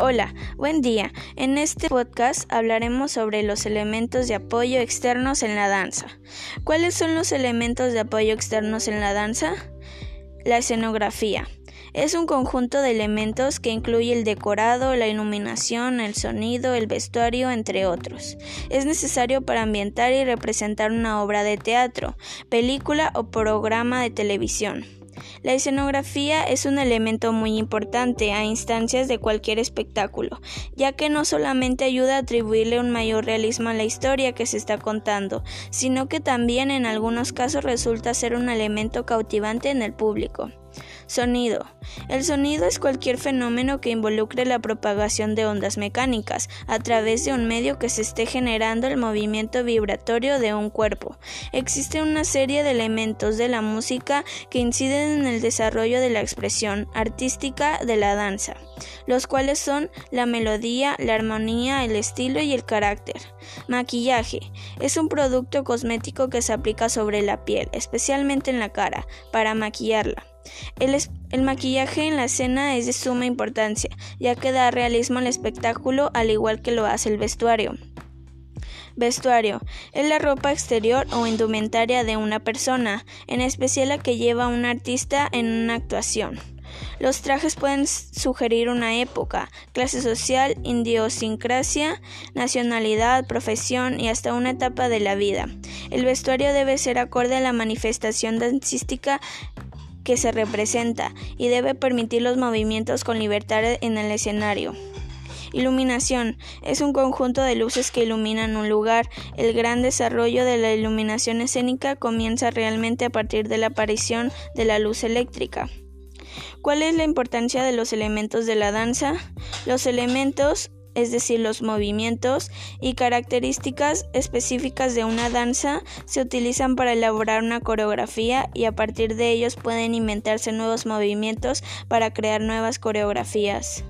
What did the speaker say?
Hola, buen día. En este podcast hablaremos sobre los elementos de apoyo externos en la danza. ¿Cuáles son los elementos de apoyo externos en la danza? La escenografía. Es un conjunto de elementos que incluye el decorado, la iluminación, el sonido, el vestuario, entre otros. Es necesario para ambientar y representar una obra de teatro, película o programa de televisión. La escenografía es un elemento muy importante a instancias de cualquier espectáculo, ya que no solamente ayuda a atribuirle un mayor realismo a la historia que se está contando, sino que también en algunos casos resulta ser un elemento cautivante en el público. Sonido. El sonido es cualquier fenómeno que involucre la propagación de ondas mecánicas a través de un medio que se esté generando el movimiento vibratorio de un cuerpo. Existe una serie de elementos de la música que inciden en el desarrollo de la expresión artística de la danza, los cuales son la melodía, la armonía, el estilo y el carácter. Maquillaje. Es un producto cosmético que se aplica sobre la piel, especialmente en la cara, para maquillarla. El, maquillaje en la escena es de suma importancia, ya que da realismo al espectáculo al igual que lo hace el vestuario. Vestuario es la ropa exterior o indumentaria de una persona, en especial la que lleva un artista en una actuación. Los trajes pueden sugerir una época, clase social, idiosincrasia, nacionalidad, profesión y hasta una etapa de la vida. El vestuario debe ser acorde a la manifestación dancística que se representa y debe permitir los movimientos con libertad en el escenario. Iluminación es un conjunto de luces que iluminan un lugar. El gran desarrollo de la iluminación escénica comienza realmente a partir de la aparición de la luz eléctrica. ¿Cuál es la importancia de los elementos de la danza? Los elementos es decir, los movimientos y características específicas de una danza se utilizan para elaborar una coreografía y a partir de ellos pueden inventarse nuevos movimientos para crear nuevas coreografías.